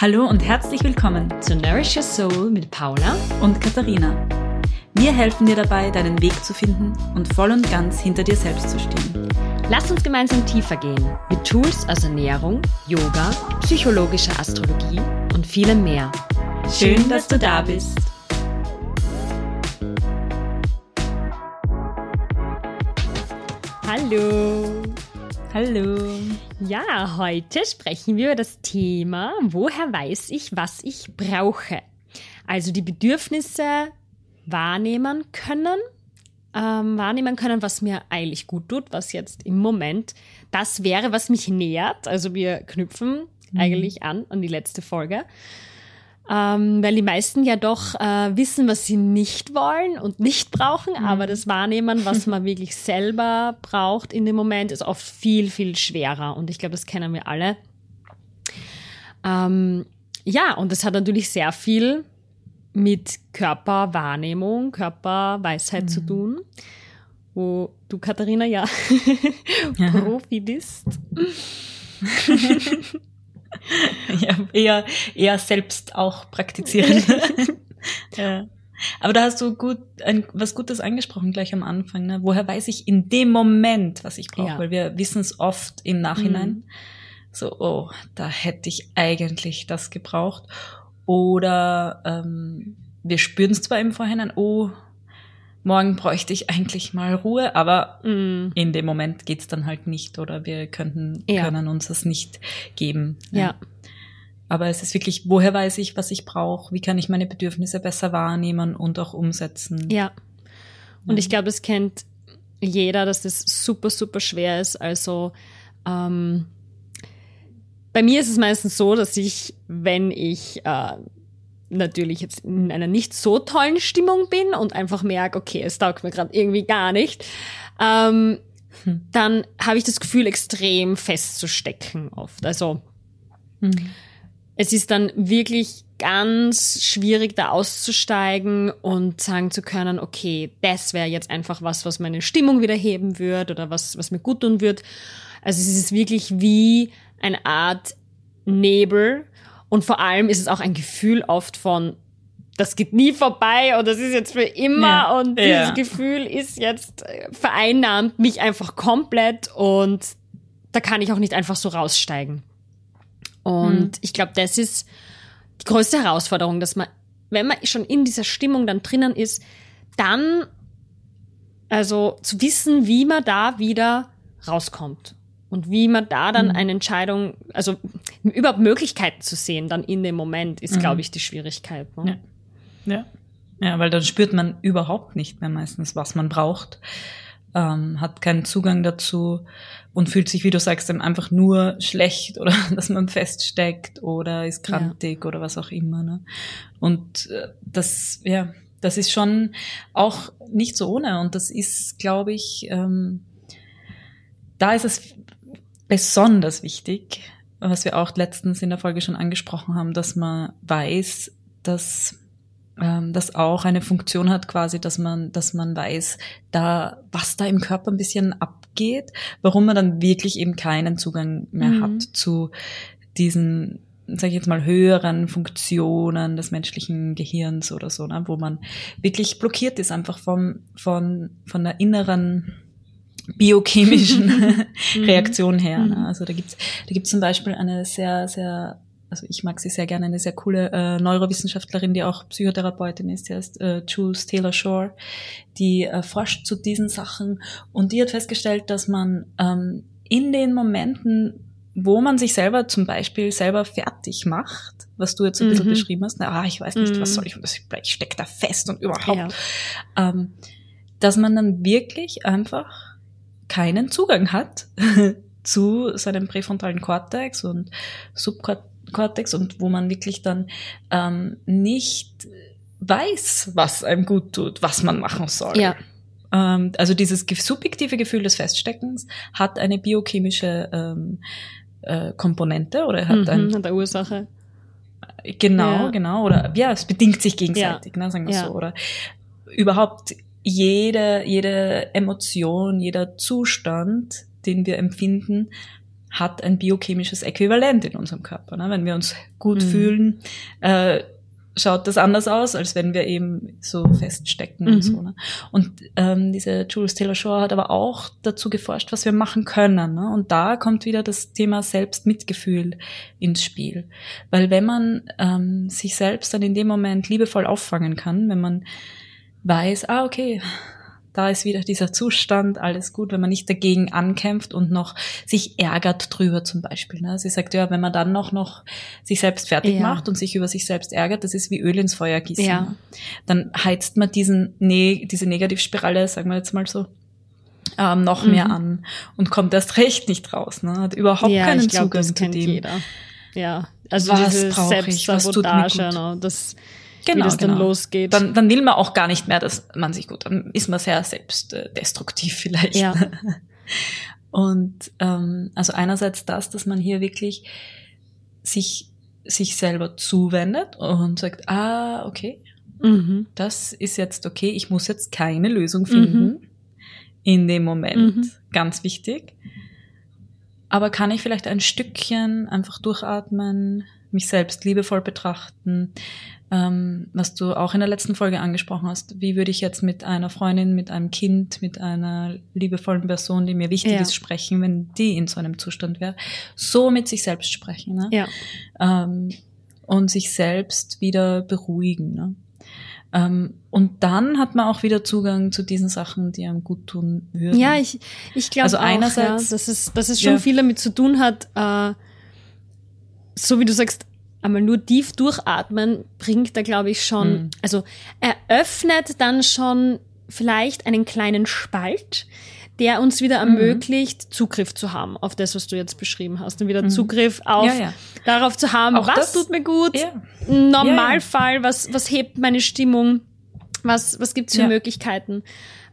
Hallo und herzlich willkommen zu Nourish Your Soul mit Paula und Katharina. Wir helfen dir dabei, deinen Weg zu finden und voll und ganz hinter dir selbst zu stehen. Lass uns gemeinsam tiefer gehen mit Tools aus Ernährung, Yoga, psychologischer Astrologie und vielem mehr. Schön, dass du da bist. Hallo. Hallo. Ja, heute sprechen wir über das Thema, woher weiß ich, was ich brauche. Also die Bedürfnisse wahrnehmen können, ähm, wahrnehmen können, was mir eigentlich gut tut, was jetzt im Moment das wäre, was mich nährt. Also wir knüpfen mhm. eigentlich an an die letzte Folge ähm, weil die meisten ja doch äh, wissen, was sie nicht wollen und nicht brauchen, mhm. aber das Wahrnehmen, was man wirklich selber braucht in dem Moment, ist oft viel, viel schwerer. Und ich glaube, das kennen wir alle. Ähm, ja, und das hat natürlich sehr viel mit Körperwahrnehmung, Körperweisheit mhm. zu tun, wo du, Katharina, ja, ja. Profi bist. ja, eher, eher selbst auch praktizieren. ja. Aber da hast du gut ein, was Gutes angesprochen gleich am Anfang. Ne? Woher weiß ich in dem Moment, was ich brauche? Ja. Weil wir wissen es oft im Nachhinein. Mhm. So, oh, da hätte ich eigentlich das gebraucht. Oder ähm, wir spüren es zwar im Vorhinein, oh, morgen bräuchte ich eigentlich mal Ruhe, aber mm. in dem Moment geht's dann halt nicht oder wir könnten, ja. können uns das nicht geben. Ja. ja. Aber es ist wirklich, woher weiß ich, was ich brauche? Wie kann ich meine Bedürfnisse besser wahrnehmen und auch umsetzen? Ja. Und ja. ich glaube, das kennt jeder, dass das super, super schwer ist. Also ähm, bei mir ist es meistens so, dass ich, wenn ich äh, natürlich jetzt in einer nicht so tollen Stimmung bin und einfach merke, okay, es taugt mir gerade irgendwie gar nicht, ähm, hm. dann habe ich das Gefühl, extrem festzustecken oft. Also hm. es ist dann wirklich ganz schwierig, da auszusteigen und sagen zu können, okay, das wäre jetzt einfach was, was meine Stimmung wieder heben wird oder was, was mir gut tun wird. Also es ist wirklich wie eine Art Nebel, und vor allem ist es auch ein Gefühl oft von, das geht nie vorbei und das ist jetzt für immer ja. und dieses ja. Gefühl ist jetzt äh, vereinnahmt mich einfach komplett und da kann ich auch nicht einfach so raussteigen. Und mhm. ich glaube, das ist die größte Herausforderung, dass man, wenn man schon in dieser Stimmung dann drinnen ist, dann also zu wissen, wie man da wieder rauskommt. Und wie man da dann mhm. eine Entscheidung, also überhaupt Möglichkeiten zu sehen, dann in dem Moment, ist, mhm. glaube ich, die Schwierigkeit. Ne? Ja. ja. Ja, weil dann spürt man überhaupt nicht mehr meistens, was man braucht, ähm, hat keinen Zugang dazu und fühlt sich, wie du sagst, dann einfach nur schlecht oder dass man feststeckt oder ist krantig ja. oder was auch immer. Ne? Und äh, das, ja, das ist schon auch nicht so ohne und das ist, glaube ich, ähm, da ist es besonders wichtig, was wir auch letztens in der Folge schon angesprochen haben, dass man weiß, dass ähm, das auch eine Funktion hat, quasi, dass man, dass man weiß, da was da im Körper ein bisschen abgeht, warum man dann wirklich eben keinen Zugang mehr mhm. hat zu diesen sage ich jetzt mal, höheren Funktionen des menschlichen Gehirns oder so, ne, wo man wirklich blockiert ist, einfach vom, von, von der inneren biochemischen mhm. Reaktion her. Ne? Mhm. Also da gibt's da gibt's zum Beispiel eine sehr, sehr, also ich mag sie sehr gerne, eine sehr coole äh, Neurowissenschaftlerin, die auch Psychotherapeutin ist, die heißt äh, Jules Taylor Shore, die äh, forscht zu diesen Sachen und die hat festgestellt, dass man ähm, in den Momenten, wo man sich selber zum Beispiel selber fertig macht, was du jetzt ein bisschen mhm. beschrieben hast, na, ah, ich weiß nicht, mhm. was soll ich, und ich stecke da fest und überhaupt, ja. ähm, dass man dann wirklich einfach keinen Zugang hat zu seinem präfrontalen Kortex und Subkortex und wo man wirklich dann ähm, nicht weiß, was einem gut tut, was man machen soll. Ja. Ähm, also dieses subjektive Gefühl des Feststeckens hat eine biochemische ähm, äh, Komponente oder hat mhm, ein, eine Ursache. Genau, ja. genau. Oder ja, es bedingt sich gegenseitig, ja. ne, sagen wir ja. so. Oder überhaupt jede, jede Emotion, jeder Zustand, den wir empfinden, hat ein biochemisches Äquivalent in unserem Körper. Ne? Wenn wir uns gut mhm. fühlen, äh, schaut das anders aus, als wenn wir eben so feststecken mhm. und so. Ne? Und ähm, diese Jules Taylor Shaw hat aber auch dazu geforscht, was wir machen können. Ne? Und da kommt wieder das Thema Selbstmitgefühl ins Spiel. Weil wenn man ähm, sich selbst dann in dem Moment liebevoll auffangen kann, wenn man weiß, ah, okay, da ist wieder dieser Zustand, alles gut, wenn man nicht dagegen ankämpft und noch sich ärgert drüber zum Beispiel. Ne? Sie sagt ja, wenn man dann noch, noch sich selbst fertig ja. macht und sich über sich selbst ärgert, das ist wie Öl ins Feuer gießen. Ja. Dann heizt man diesen, ne diese Negativspirale, sagen wir jetzt mal so, ähm, noch mhm. mehr an und kommt erst recht nicht raus. Ne? Hat überhaupt ja, keinen glaub, Zugang zu dem. Jeder. Ja, also was diese Selbstsabotage, ne? das genau, wie das dann genau. losgeht. Dann, dann will man auch gar nicht mehr, dass man sich gut, dann ist man sehr selbstdestruktiv vielleicht. Ja. Und ähm, also einerseits das, dass man hier wirklich sich sich selber zuwendet und sagt, ah, okay, mhm. das ist jetzt okay, ich muss jetzt keine Lösung finden mhm. in dem Moment. Mhm. Ganz wichtig. Aber kann ich vielleicht ein Stückchen einfach durchatmen, mich selbst liebevoll betrachten, ähm, was du auch in der letzten Folge angesprochen hast. Wie würde ich jetzt mit einer Freundin, mit einem Kind, mit einer liebevollen Person, die mir wichtig ja. ist, sprechen, wenn die in so einem Zustand wäre? So mit sich selbst sprechen. Ne? Ja. Ähm, und sich selbst wieder beruhigen. Ne? Ähm, und dann hat man auch wieder Zugang zu diesen Sachen, die einem gut tun würden. Ja, ich, ich glaube also auch, einerseits, ja, dass, es, dass es schon ja. viel damit zu tun hat, äh, so wie du sagst, einmal nur tief durchatmen bringt da, glaube ich, schon, mhm. also eröffnet dann schon vielleicht einen kleinen Spalt, der uns wieder mhm. ermöglicht, mhm. Zugriff zu haben auf das, was du jetzt beschrieben hast. Und wieder mhm. Zugriff auf ja, ja. darauf zu haben, Auch was das, tut mir gut, ja. Normalfall, was, was hebt meine Stimmung, was, was gibt's für Möglichkeiten.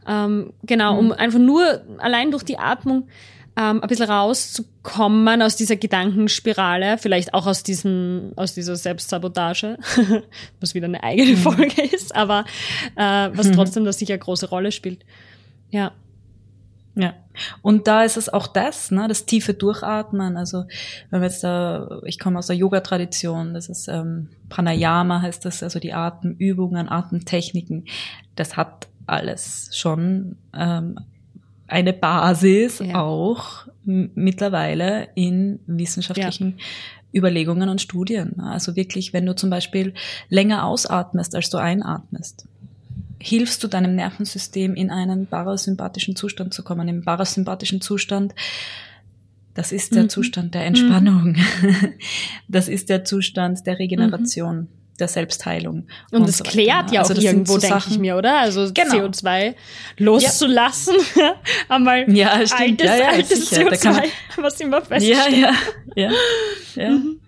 Ähm, genau, um mhm. einfach nur allein durch die Atmung ähm, ein bisschen rauszukommen aus dieser Gedankenspirale, vielleicht auch aus diesem, aus dieser Selbstsabotage, was wieder eine eigene mhm. Folge ist, aber äh, was mhm. trotzdem da sicher eine große Rolle spielt. Ja. Ja. Und da ist es auch das, ne, das tiefe Durchatmen. Also wenn wir jetzt da, ich komme aus der Yoga-Tradition, das ist ähm, Pranayama heißt das, also die Atemübungen, Atemtechniken. Das hat alles schon ähm, eine Basis ja. auch mittlerweile in wissenschaftlichen ja. Überlegungen und Studien. Also wirklich, wenn du zum Beispiel länger ausatmest, als du einatmest, hilfst du deinem Nervensystem in einen parasympathischen Zustand zu kommen. Im parasympathischen Zustand, das ist der mhm. Zustand der Entspannung. Mhm. Das ist der Zustand der Regeneration. Mhm der Selbstheilung. Und, und das so klärt ja also auch irgendwo, so denke ich mir, oder? Also genau. CO2 loszulassen. Ja. Einmal ja, stimmt. altes, ja, ja, altes sicher. CO2, man, was immer feststellt. Ja, ja, ja. ja. Mhm.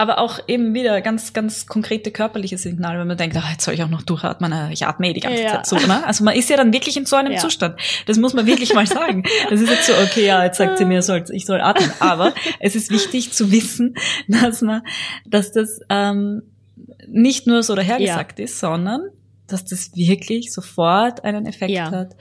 Aber auch eben wieder ganz, ganz konkrete körperliche Signale, wenn man denkt, ach, jetzt soll ich auch noch durchatmen, ich atme eh die ganze ja. Zeit so. Ne? Also man ist ja dann wirklich in so einem. Zustand. Das muss man wirklich mal sagen. Das ist jetzt so, okay, ja, jetzt sagt sie mir, ich soll atmen. Aber es ist wichtig zu wissen, dass man, dass das ähm, nicht nur so dahergesagt ja. ist, sondern dass das wirklich sofort einen Effekt ja. hat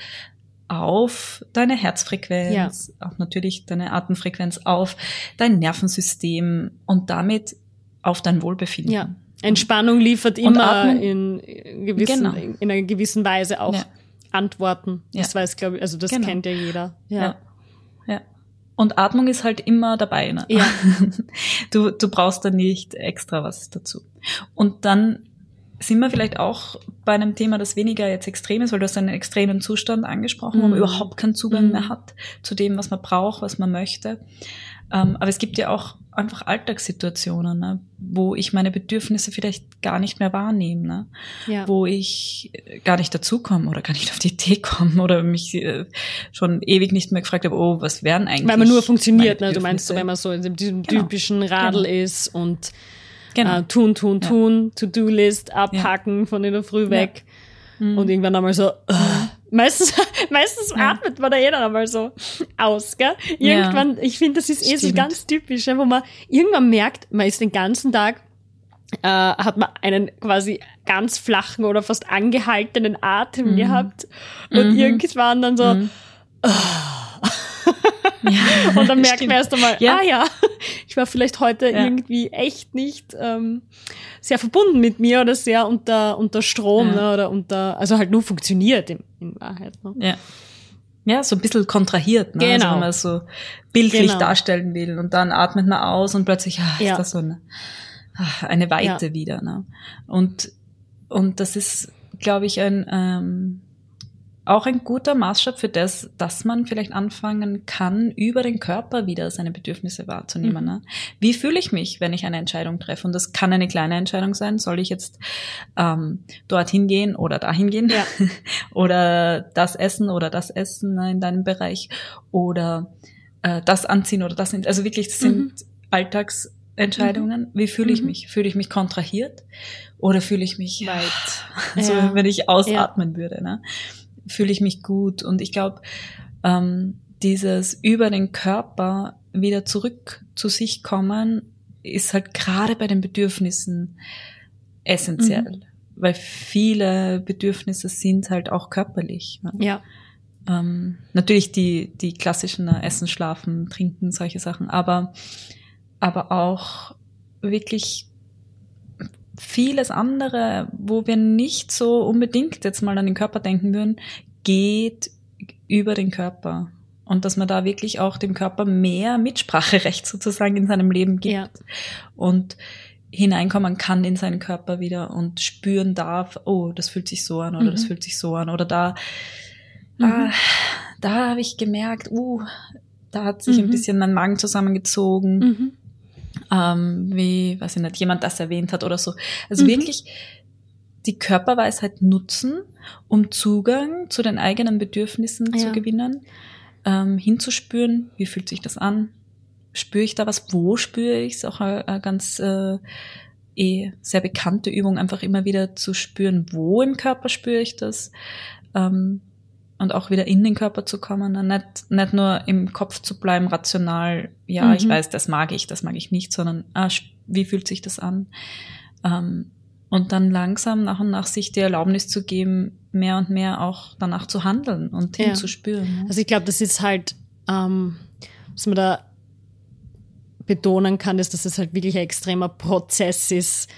auf deine Herzfrequenz, ja. auch natürlich deine Atemfrequenz, auf dein Nervensystem und damit auf dein Wohlbefinden. Ja. Entspannung liefert immer in, gewissen, genau. in einer gewissen Weise auch ja. Antworten. Das weiß, glaube ich, also das genau. kennt ja jeder. Ja. ja. Und Atmung ist halt immer dabei. Ne? Ja. Du, du brauchst da nicht extra was dazu. Und dann sind wir vielleicht auch bei einem Thema, das weniger jetzt extrem ist, weil du hast einen extremen Zustand angesprochen, mhm. wo man mhm. überhaupt keinen Zugang mhm. mehr hat zu dem, was man braucht, was man möchte. Ähm, aber es gibt ja auch einfach Alltagssituationen, ne, wo ich meine Bedürfnisse vielleicht gar nicht mehr wahrnehme, ne? ja. wo ich gar nicht dazukomme oder gar nicht auf die Idee komme oder mich äh, schon ewig nicht mehr gefragt habe, oh, was wären eigentlich? Weil man nur funktioniert, ne? du meinst so, wenn man so in diesem genau. typischen Radl genau. ist und genau. äh, tun, tun, tun, To-Do-List abhacken ja. von in der Früh weg mhm. und irgendwann einmal so, uh, Meistens, meistens ja. atmet man da eh dann einmal so aus, gell? Irgendwann, ja. ich finde, das ist eh Stimmt. so ganz typisch, wo man irgendwann merkt, man ist den ganzen Tag, äh, hat man einen quasi ganz flachen oder fast angehaltenen Atem mhm. gehabt und mhm. irgendwann dann so, mhm. oh. Ja, und dann merkt man erst einmal, ja. ah ja, ich war vielleicht heute ja. irgendwie echt nicht ähm, sehr verbunden mit mir oder sehr unter, unter Strom ne, oder unter, also halt nur funktioniert in, in Wahrheit. Ne? Ja. Ja, so ein bisschen kontrahiert, ne? Also genau. also wenn man so bildlich genau. darstellen will und dann atmet man aus und plötzlich ah, ist das so eine, ah, eine Weite wieder. Ne? Und, und das ist, glaube ich, ein ähm, auch ein guter Maßstab für das, dass man vielleicht anfangen kann, über den Körper wieder seine Bedürfnisse wahrzunehmen. Mhm. Ne? Wie fühle ich mich, wenn ich eine Entscheidung treffe? Und das kann eine kleine Entscheidung sein. Soll ich jetzt ähm, dorthin gehen oder dahin gehen? Ja. oder das essen oder das essen ne, in deinem Bereich? Oder äh, das anziehen oder das. Also wirklich, das sind mhm. Alltagsentscheidungen. Mhm. Wie fühle ich mhm. mich? Fühle ich mich kontrahiert? Oder fühle ich mich weit? so, ja. wenn ich ausatmen ja. würde. Ne? Fühle ich mich gut. Und ich glaube, ähm, dieses über den Körper wieder zurück zu sich kommen, ist halt gerade bei den Bedürfnissen essentiell. Mhm. Weil viele Bedürfnisse sind halt auch körperlich. Ne? Ja. Ähm, natürlich die, die klassischen ne, Essen, Schlafen, Trinken, solche Sachen, aber, aber auch wirklich vieles andere, wo wir nicht so unbedingt jetzt mal an den Körper denken würden, geht über den Körper. Und dass man da wirklich auch dem Körper mehr Mitspracherecht sozusagen in seinem Leben gibt. Ja. Und hineinkommen kann in seinen Körper wieder und spüren darf, oh, das fühlt sich so an oder mhm. das fühlt sich so an. Oder da, mhm. ah, da habe ich gemerkt, uh, da hat sich mhm. ein bisschen mein Magen zusammengezogen. Ähm, wie, weiß ich nicht, jemand das erwähnt hat oder so. Also mhm. wirklich die Körperweisheit nutzen, um Zugang zu den eigenen Bedürfnissen ja. zu gewinnen, ähm, hinzuspüren, wie fühlt sich das an? Spüre ich da was? Wo spüre ich es? Auch eine, eine ganz äh, eh sehr bekannte Übung, einfach immer wieder zu spüren, wo im Körper spüre ich das. Ähm, und auch wieder in den Körper zu kommen, und nicht, nicht nur im Kopf zu bleiben, rational, ja, mhm. ich weiß, das mag ich, das mag ich nicht, sondern ah, wie fühlt sich das an? Ähm, und dann langsam nach und nach sich die Erlaubnis zu geben, mehr und mehr auch danach zu handeln und ja. hinzuspüren. Ne? Also ich glaube, das ist halt, ähm, was man da betonen kann, ist, dass es halt wirklich ein extremer Prozess ist,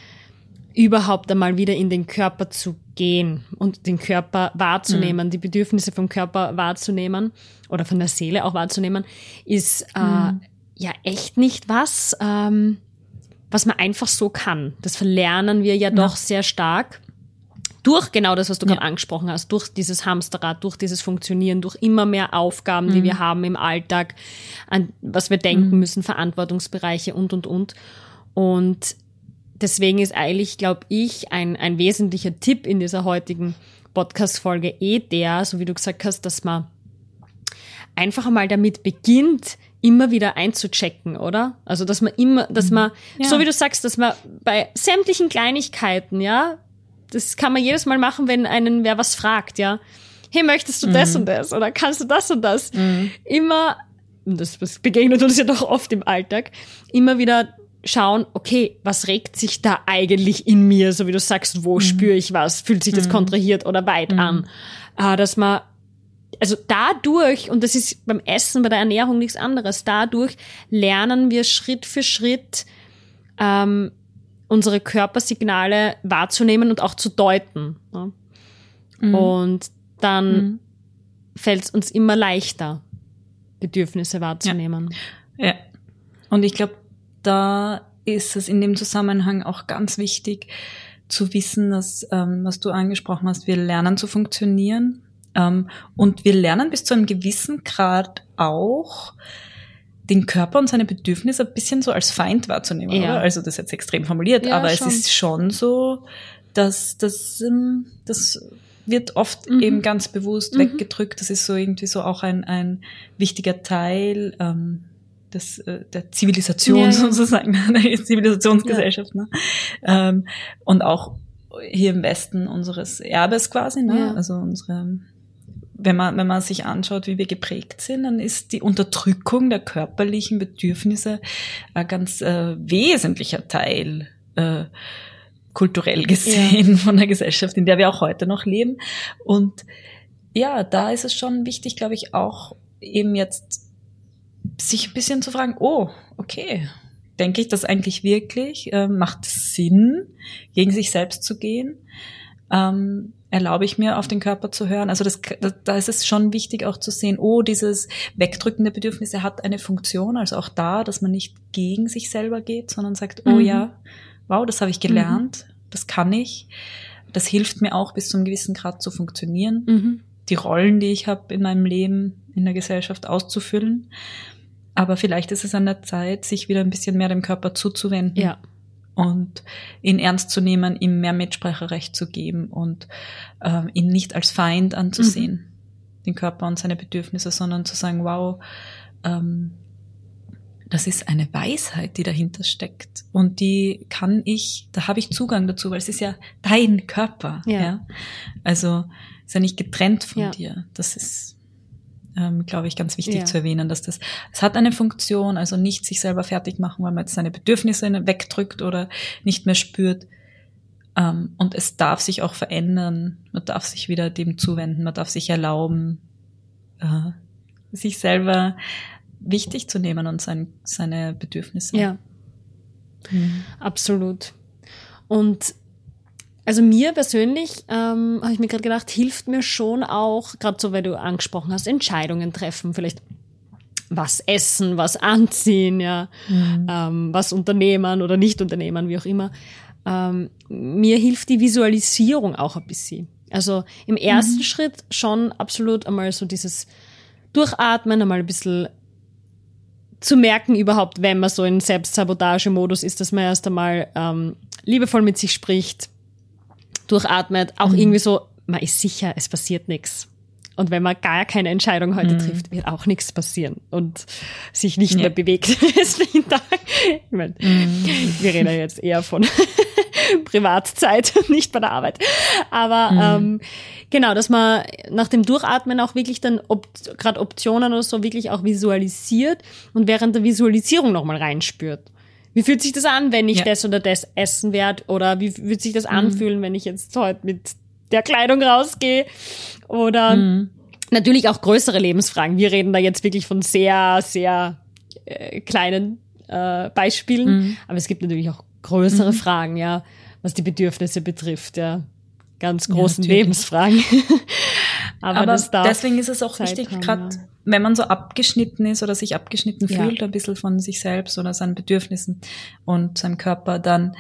überhaupt einmal wieder in den Körper zu gehen und den Körper wahrzunehmen, mhm. die Bedürfnisse vom Körper wahrzunehmen oder von der Seele auch wahrzunehmen, ist äh, mhm. ja echt nicht was, ähm, was man einfach so kann. Das verlernen wir ja, ja. doch sehr stark. Durch genau das, was du ja. gerade angesprochen hast, durch dieses Hamsterrad, durch dieses Funktionieren, durch immer mehr Aufgaben, mhm. die wir haben im Alltag, an was wir denken mhm. müssen, Verantwortungsbereiche und, und, und. Und deswegen ist eigentlich, glaube ich, ein, ein wesentlicher Tipp in dieser heutigen Podcast-Folge eh der, so wie du gesagt hast, dass man einfach einmal damit beginnt, immer wieder einzuchecken, oder? Also, dass man immer, dass mhm. man, ja. so wie du sagst, dass man bei sämtlichen Kleinigkeiten, ja, das kann man jedes Mal machen, wenn einen wer was fragt, ja. Hey, möchtest du mhm. das und das? Oder kannst du das und das? Mhm. Immer, das, das begegnet uns ja doch oft im Alltag, immer wieder schauen, okay, was regt sich da eigentlich in mir, so wie du sagst, wo mhm. spüre ich was, fühlt sich das mhm. kontrahiert oder weit mhm. an, äh, dass man also dadurch, und das ist beim Essen, bei der Ernährung nichts anderes, dadurch lernen wir Schritt für Schritt ähm, unsere Körpersignale wahrzunehmen und auch zu deuten. Ne? Mhm. Und dann mhm. fällt es uns immer leichter, Bedürfnisse wahrzunehmen. Ja. ja. Und ich glaube, da ist es in dem Zusammenhang auch ganz wichtig zu wissen, dass, ähm, was du angesprochen hast, wir lernen zu funktionieren. Ähm, und wir lernen bis zu einem gewissen Grad auch, den Körper und seine Bedürfnisse ein bisschen so als Feind wahrzunehmen, ja. oder? Also das ist jetzt extrem formuliert, ja, aber schon. es ist schon so, dass das, ähm, das wird oft mhm. eben ganz bewusst mhm. weggedrückt. Das ist so irgendwie so auch ein, ein wichtiger Teil ähm, des, äh, der Zivilisation ja, ja. sozusagen, der Zivilisationsgesellschaft. Ne? Ähm, und auch hier im Westen unseres Erbes quasi, ne? Also unsere wenn man, wenn man sich anschaut, wie wir geprägt sind, dann ist die Unterdrückung der körperlichen Bedürfnisse ein ganz äh, wesentlicher Teil äh, kulturell gesehen ja. von der Gesellschaft, in der wir auch heute noch leben. Und ja, da ist es schon wichtig, glaube ich, auch eben jetzt sich ein bisschen zu fragen, oh, okay, denke ich das eigentlich wirklich? Äh, macht es Sinn, gegen sich selbst zu gehen? Ähm, erlaube ich mir, auf den Körper zu hören? Also das, da ist es schon wichtig auch zu sehen, oh, dieses Wegdrücken der Bedürfnisse hat eine Funktion, also auch da, dass man nicht gegen sich selber geht, sondern sagt, oh mhm. ja, wow, das habe ich gelernt, mhm. das kann ich. Das hilft mir auch bis zu einem gewissen Grad zu funktionieren, mhm. die Rollen, die ich habe in meinem Leben, in der Gesellschaft auszufüllen. Aber vielleicht ist es an der Zeit, sich wieder ein bisschen mehr dem Körper zuzuwenden. Ja. Und ihn ernst zu nehmen, ihm mehr Mitspracherecht zu geben und äh, ihn nicht als Feind anzusehen, mhm. den Körper und seine Bedürfnisse, sondern zu sagen, wow, ähm, das ist eine Weisheit, die dahinter steckt. Und die kann ich, da habe ich Zugang dazu, weil es ist ja dein Körper. Ja. ja? Also ist ja nicht getrennt von ja. dir. Das ist ähm, glaube ich, ganz wichtig ja. zu erwähnen, dass das, es hat eine Funktion, also nicht sich selber fertig machen, weil man jetzt seine Bedürfnisse wegdrückt oder nicht mehr spürt. Ähm, und es darf sich auch verändern. Man darf sich wieder dem zuwenden, man darf sich erlauben, äh, sich selber wichtig zu nehmen und sein, seine Bedürfnisse. Ja. Mhm. Absolut. Und also mir persönlich, ähm, habe ich mir gerade gedacht, hilft mir schon auch, gerade so, weil du angesprochen hast, Entscheidungen treffen, vielleicht was essen, was anziehen, ja, mhm. ähm, was unternehmen oder nicht unternehmen, wie auch immer. Ähm, mir hilft die Visualisierung auch ein bisschen. Also im ersten mhm. Schritt schon absolut einmal so dieses Durchatmen, einmal ein bisschen zu merken überhaupt, wenn man so in Selbstsabotage-Modus ist, dass man erst einmal ähm, liebevoll mit sich spricht, durchatmet, auch mhm. irgendwie so, man ist sicher, es passiert nichts. Und wenn man gar keine Entscheidung heute mhm. trifft, wird auch nichts passieren und sich nicht ja. mehr bewegt. Ich meine, mhm. wir reden jetzt eher von Privatzeit, nicht bei der Arbeit. Aber mhm. ähm, genau, dass man nach dem Durchatmen auch wirklich dann op gerade Optionen oder so wirklich auch visualisiert und während der Visualisierung nochmal reinspürt. Wie fühlt sich das an, wenn ich ja. das oder das essen werde? Oder wie wird sich das mhm. anfühlen, wenn ich jetzt heute mit der Kleidung rausgehe? Oder mhm. natürlich auch größere Lebensfragen. Wir reden da jetzt wirklich von sehr, sehr äh, kleinen äh, Beispielen. Mhm. Aber es gibt natürlich auch größere mhm. Fragen, ja, was die Bedürfnisse betrifft, ja. Ganz großen ja, Lebensfragen. Aber, Aber deswegen ist es auch Zeit wichtig, gerade ja. wenn man so abgeschnitten ist oder sich abgeschnitten ja. fühlt, ein bisschen von sich selbst oder seinen Bedürfnissen und seinem Körper, dann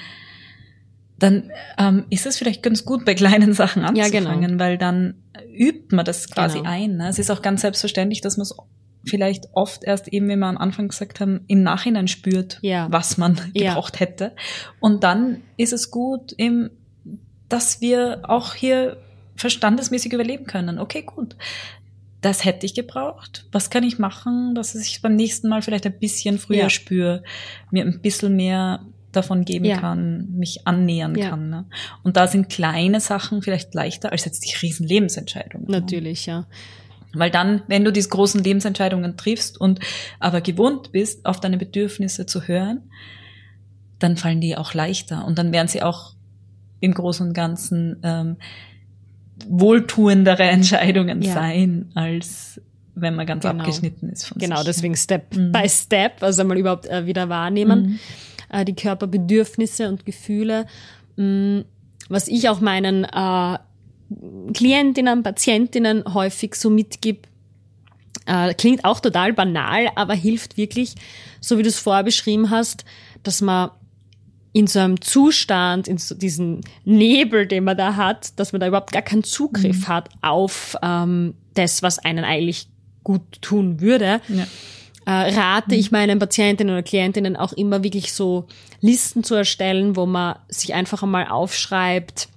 dann ähm, ist es vielleicht ganz gut, bei kleinen Sachen anzufangen, ja, genau. weil dann übt man das quasi genau. ein. Ne? Es ist auch ganz selbstverständlich, dass man es vielleicht oft erst eben, wie wir am Anfang gesagt haben, im Nachhinein spürt, ja. was man gebraucht ja. hätte. Und dann ist es gut, eben, dass wir auch hier verstandesmäßig überleben können. Okay, gut. Das hätte ich gebraucht. Was kann ich machen, dass ich beim nächsten Mal vielleicht ein bisschen früher ja. spüre, mir ein bisschen mehr davon geben ja. kann, mich annähern ja. kann. Ne? Und da sind kleine Sachen vielleicht leichter als jetzt die riesen Lebensentscheidungen. Natürlich, ja. Weil dann, wenn du diese großen Lebensentscheidungen triffst und aber gewohnt bist, auf deine Bedürfnisse zu hören, dann fallen die auch leichter und dann werden sie auch im Großen und Ganzen ähm, wohltuendere Entscheidungen ja. sein, als wenn man ganz genau. abgeschnitten ist von Genau, sich. deswegen Step mhm. by Step, also mal überhaupt äh, wieder wahrnehmen, mhm. äh, die Körperbedürfnisse und Gefühle. Mhm. Was ich auch meinen äh, Klientinnen, Patientinnen häufig so mitgib, äh, klingt auch total banal, aber hilft wirklich, so wie du es vorher beschrieben hast, dass man in so einem Zustand, in so diesen Nebel, den man da hat, dass man da überhaupt gar keinen Zugriff mhm. hat auf ähm, das, was einen eigentlich gut tun würde. Ja. Äh, rate mhm. ich meinen Patientinnen oder Klientinnen auch immer wirklich so Listen zu erstellen, wo man sich einfach einmal aufschreibt,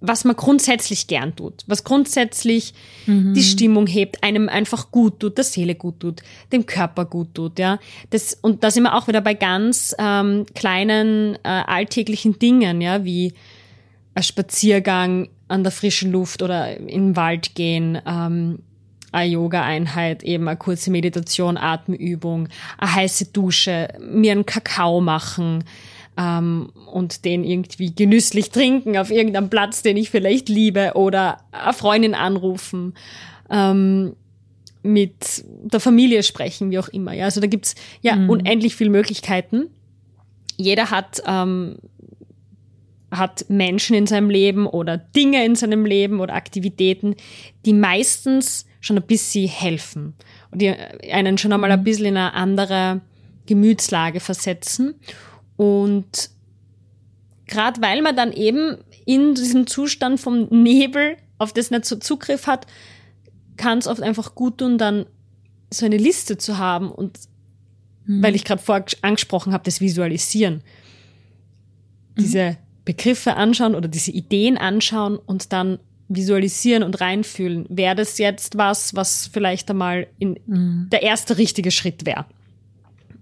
was man grundsätzlich gern tut, was grundsätzlich mhm. die Stimmung hebt, einem einfach gut tut, der Seele gut tut, dem Körper gut tut, ja. Das, und da sind wir auch wieder bei ganz ähm, kleinen äh, alltäglichen Dingen, ja, wie ein Spaziergang an der frischen Luft oder in den Wald gehen, ähm, eine Yoga-Einheit, eben eine kurze Meditation, Atemübung, eine heiße Dusche, mir einen Kakao machen, ähm, und den irgendwie genüsslich trinken auf irgendeinem Platz, den ich vielleicht liebe oder eine Freundin anrufen. Ähm, mit der Familie sprechen, wie auch immer. Ja, also da gibt's ja mhm. unendlich viele Möglichkeiten. Jeder hat ähm, hat Menschen in seinem Leben oder Dinge in seinem Leben oder Aktivitäten, die meistens schon ein bisschen helfen und die einen schon einmal ein mhm. bisschen in eine andere Gemütslage versetzen. Und gerade weil man dann eben in diesem Zustand vom Nebel auf das nicht so Zugriff hat, kann es oft einfach gut tun, dann so eine Liste zu haben und mhm. weil ich gerade vorher angesprochen habe, das Visualisieren. Mhm. Diese Begriffe anschauen oder diese Ideen anschauen und dann visualisieren und reinfühlen. Wäre das jetzt was, was vielleicht einmal in mhm. der erste richtige Schritt wäre?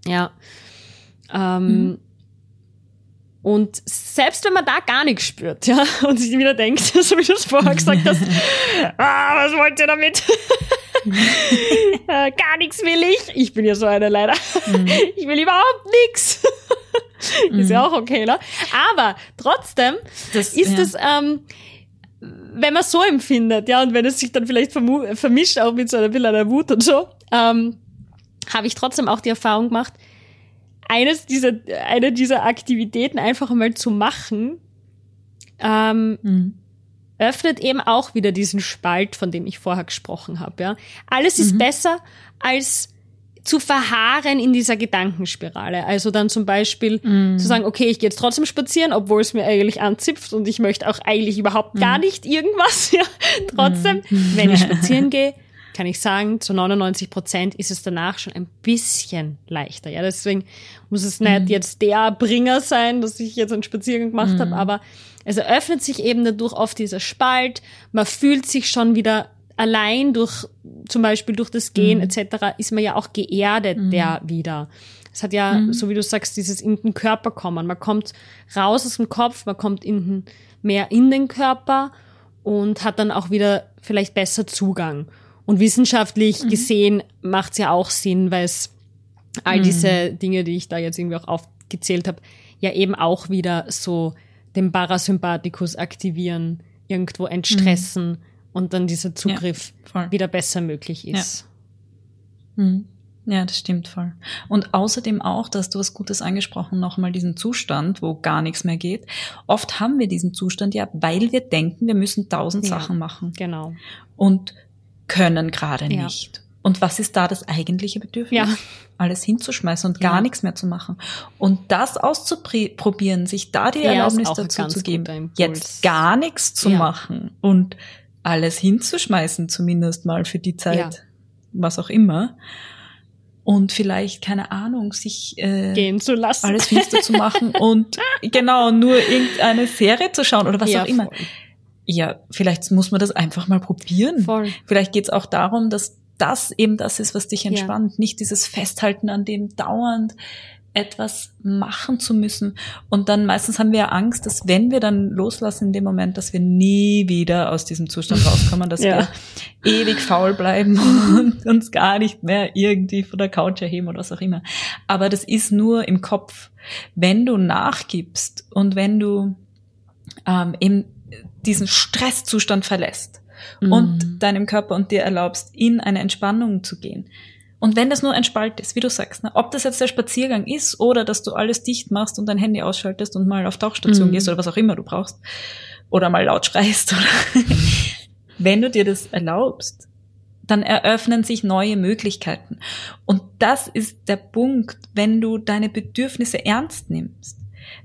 Ja. Ähm, mhm. Und selbst wenn man da gar nichts spürt, ja, und sich wieder denkt, so wie du es vorher gesagt hast, ah, was wollt ihr damit? äh, gar nichts will ich. Ich bin ja so eine leider. Mhm. Ich will überhaupt nichts. ist ja mhm. auch okay, ne? Aber trotzdem das, ist es, ja. ähm, wenn man so empfindet, ja, und wenn es sich dann vielleicht vermischt auch mit so einer Villa der Wut und so, ähm, habe ich trotzdem auch die Erfahrung gemacht, eines dieser, eine dieser Aktivitäten einfach einmal zu machen, ähm, mhm. öffnet eben auch wieder diesen Spalt, von dem ich vorher gesprochen habe. Ja. Alles ist mhm. besser als zu verharren in dieser Gedankenspirale. Also dann zum Beispiel mm. zu sagen, okay, ich gehe jetzt trotzdem spazieren, obwohl es mir eigentlich anzipft und ich möchte auch eigentlich überhaupt mm. gar nicht irgendwas. Ja, trotzdem, mm. wenn ich spazieren gehe, kann ich sagen, zu 99 Prozent ist es danach schon ein bisschen leichter. Ja, deswegen muss es nicht mhm. jetzt der Bringer sein, dass ich jetzt einen Spaziergang gemacht mhm. habe, aber es eröffnet sich eben dadurch oft dieser Spalt. Man fühlt sich schon wieder allein durch, zum Beispiel durch das Gehen mhm. etc., ist man ja auch geerdet mhm. der wieder. Es hat ja, mhm. so wie du sagst, dieses in den Körper kommen. Man kommt raus aus dem Kopf, man kommt in den, mehr in den Körper und hat dann auch wieder vielleicht besser Zugang. Und wissenschaftlich mhm. gesehen macht es ja auch Sinn, weil es all mhm. diese Dinge, die ich da jetzt irgendwie auch aufgezählt habe, ja eben auch wieder so den Parasympathikus aktivieren, irgendwo entstressen mhm. und dann dieser Zugriff ja, wieder besser möglich ist. Ja. Mhm. Ja, das stimmt voll. Und außerdem auch, dass du was Gutes angesprochen, nochmal diesen Zustand, wo gar nichts mehr geht. Oft haben wir diesen Zustand ja, weil wir denken, wir müssen tausend ja, Sachen machen. Genau. Und können gerade ja. nicht. Und was ist da das eigentliche Bedürfnis? Ja. Alles hinzuschmeißen und gar nichts mehr zu machen. Und das auszuprobieren, sich da die Erlaubnis dazu zu geben, jetzt gar nichts zu machen und alles hinzuschmeißen, zumindest mal für die Zeit, was auch immer. Und vielleicht, keine Ahnung, sich äh, gehen zu lassen. Alles finster zu machen und genau, nur irgendeine Serie zu schauen oder was auch immer. Voll ja, vielleicht muss man das einfach mal probieren. Voll. Vielleicht geht es auch darum, dass das eben das ist, was dich entspannt, ja. nicht dieses Festhalten an dem dauernd etwas machen zu müssen. Und dann meistens haben wir ja Angst, dass wenn wir dann loslassen in dem Moment, dass wir nie wieder aus diesem Zustand rauskommen, dass ja. wir ewig faul bleiben und uns gar nicht mehr irgendwie von der Couch erheben oder was auch immer. Aber das ist nur im Kopf. Wenn du nachgibst und wenn du ähm, eben diesen Stresszustand verlässt mhm. und deinem Körper und dir erlaubst, in eine Entspannung zu gehen. Und wenn das nur ein Spalt ist, wie du sagst, ne, ob das jetzt der Spaziergang ist oder dass du alles dicht machst und dein Handy ausschaltest und mal auf Tauchstation mhm. gehst oder was auch immer du brauchst oder mal laut schreist oder wenn du dir das erlaubst, dann eröffnen sich neue Möglichkeiten. Und das ist der Punkt, wenn du deine Bedürfnisse ernst nimmst,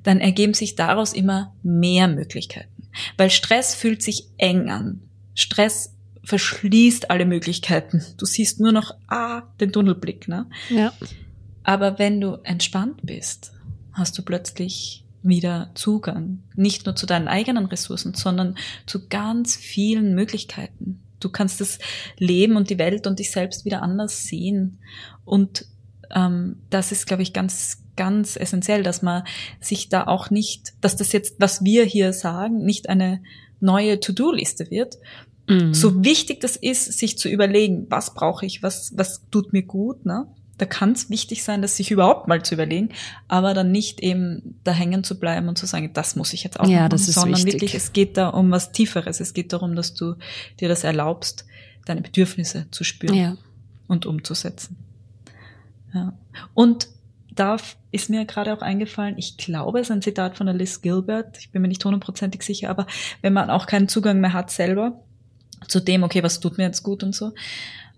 dann ergeben sich daraus immer mehr Möglichkeiten. Weil Stress fühlt sich eng an. Stress verschließt alle Möglichkeiten. Du siehst nur noch, ah, den Tunnelblick, ne? Ja. Aber wenn du entspannt bist, hast du plötzlich wieder Zugang. Nicht nur zu deinen eigenen Ressourcen, sondern zu ganz vielen Möglichkeiten. Du kannst das Leben und die Welt und dich selbst wieder anders sehen. Und ähm, das ist, glaube ich, ganz, ganz essentiell, dass man sich da auch nicht, dass das jetzt, was wir hier sagen, nicht eine neue To-Do-Liste wird. Mhm. So wichtig das ist, sich zu überlegen, was brauche ich, was, was tut mir gut, ne? Da kann es wichtig sein, das sich überhaupt mal zu überlegen, aber dann nicht eben da hängen zu bleiben und zu sagen, das muss ich jetzt auch ja, machen, das ist sondern wichtig. wirklich, es geht da um was Tieferes. Es geht darum, dass du dir das erlaubst, deine Bedürfnisse zu spüren. Ja. und umzusetzen. Ja. Und da ist mir gerade auch eingefallen, ich glaube, es ist ein Zitat von Liz Gilbert, ich bin mir nicht hundertprozentig sicher, aber wenn man auch keinen Zugang mehr hat selber zu dem, okay, was tut mir jetzt gut und so,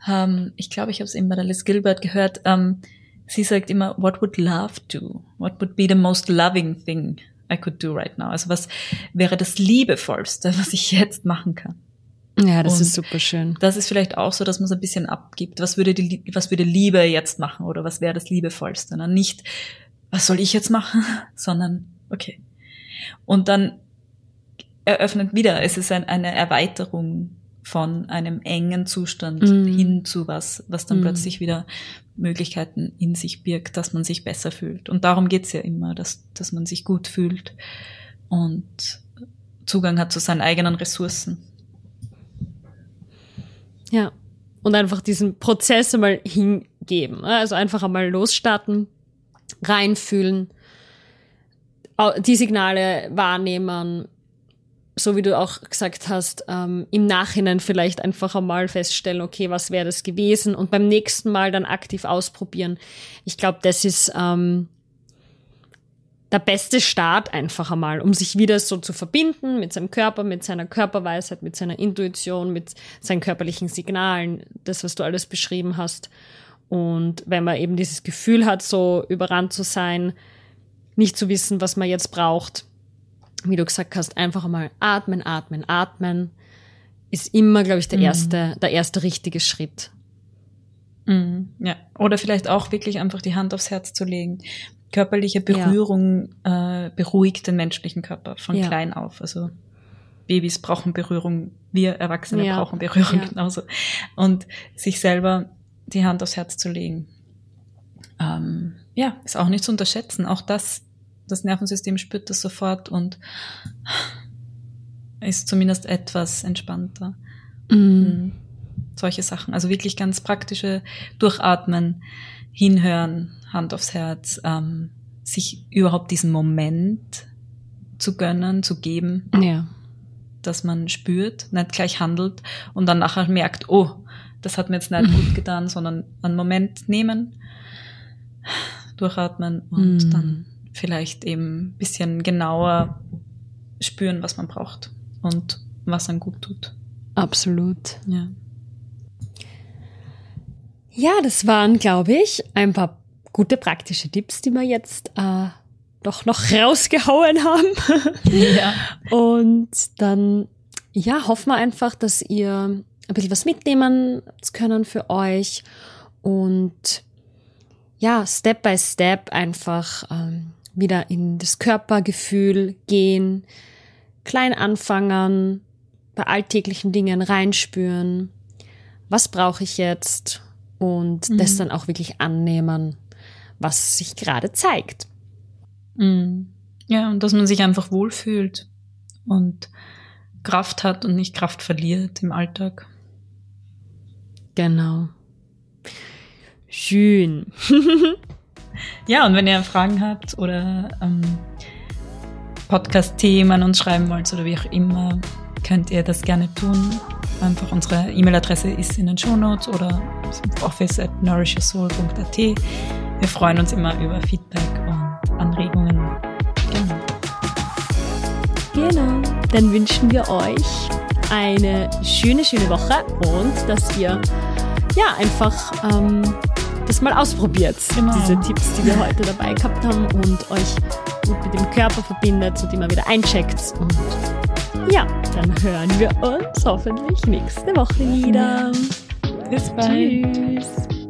ähm, ich glaube, ich habe es eben bei Liz Gilbert gehört, ähm, sie sagt immer, what would love do? What would be the most loving thing I could do right now? Also was wäre das Liebevollste, was ich jetzt machen kann? Ja, das und ist super schön. Das ist vielleicht auch so, dass man es ein bisschen abgibt. Was würde die, was würde Liebe jetzt machen oder was wäre das Liebevollste? Ne? Nicht, was soll ich jetzt machen, sondern okay. Und dann eröffnet wieder, es ist ein, eine Erweiterung von einem engen Zustand mm. hin zu was, was dann mm. plötzlich wieder Möglichkeiten in sich birgt, dass man sich besser fühlt. Und darum geht's ja immer, dass, dass man sich gut fühlt und Zugang hat zu seinen eigenen Ressourcen. Ja. Und einfach diesen Prozess einmal hingeben. Also einfach einmal losstarten, reinfühlen, die Signale wahrnehmen, so wie du auch gesagt hast, ähm, im Nachhinein vielleicht einfach einmal feststellen, okay, was wäre das gewesen und beim nächsten Mal dann aktiv ausprobieren. Ich glaube, das ist ähm, der beste Start einfach einmal, um sich wieder so zu verbinden mit seinem Körper, mit seiner Körperweisheit, mit seiner Intuition, mit seinen körperlichen Signalen, das, was du alles beschrieben hast. Und wenn man eben dieses Gefühl hat, so überrannt zu sein, nicht zu wissen, was man jetzt braucht, wie du gesagt hast, einfach einmal atmen, atmen, atmen, ist immer, glaube ich, der mhm. erste, der erste richtige Schritt. Mhm, ja, oder vielleicht auch wirklich einfach die Hand aufs Herz zu legen körperliche Berührung ja. äh, beruhigt den menschlichen Körper von ja. klein auf. Also Babys brauchen Berührung, wir Erwachsene ja. brauchen Berührung genauso. Und sich selber die Hand aufs Herz zu legen, ähm, ja, ist auch nicht zu unterschätzen. Auch das, das Nervensystem spürt das sofort und ist zumindest etwas entspannter. Mhm. Solche Sachen. Also wirklich ganz praktische Durchatmen, hinhören, Hand aufs Herz, ähm, sich überhaupt diesen Moment zu gönnen, zu geben, ja. dass man spürt, nicht gleich handelt und dann nachher merkt, oh, das hat mir jetzt nicht gut getan, sondern einen Moment nehmen, durchatmen und mm. dann vielleicht eben ein bisschen genauer spüren, was man braucht und was einem gut tut. Absolut. Ja. Ja, das waren, glaube ich, ein paar gute praktische Tipps, die wir jetzt äh, doch noch rausgehauen haben. Ja. Und dann, ja, hoffen wir einfach, dass ihr ein bisschen was mitnehmen können für euch und ja, Step by Step einfach ähm, wieder in das Körpergefühl gehen, klein anfangen, bei alltäglichen Dingen reinspüren, was brauche ich jetzt und mhm. das dann auch wirklich annehmen was sich gerade zeigt. Mhm. Ja, und dass man sich einfach wohlfühlt und Kraft hat und nicht Kraft verliert im Alltag. Genau. Schön. ja, und wenn ihr Fragen habt oder ähm, Podcast-Themen uns schreiben wollt oder wie auch immer, könnt ihr das gerne tun. Einfach unsere E-Mail-Adresse ist in den Show Notes oder office at. Wir freuen uns immer über Feedback und Anregungen. Genau. Genau. Dann wünschen wir euch eine schöne, schöne Woche und dass ihr ja einfach ähm, das mal ausprobiert. Genau. Diese Tipps, die wir heute dabei gehabt haben und euch gut mit dem Körper verbindet, so die man wieder eincheckt. Und ja, dann hören wir uns hoffentlich nächste Woche wieder. Bis bald. Tschüss.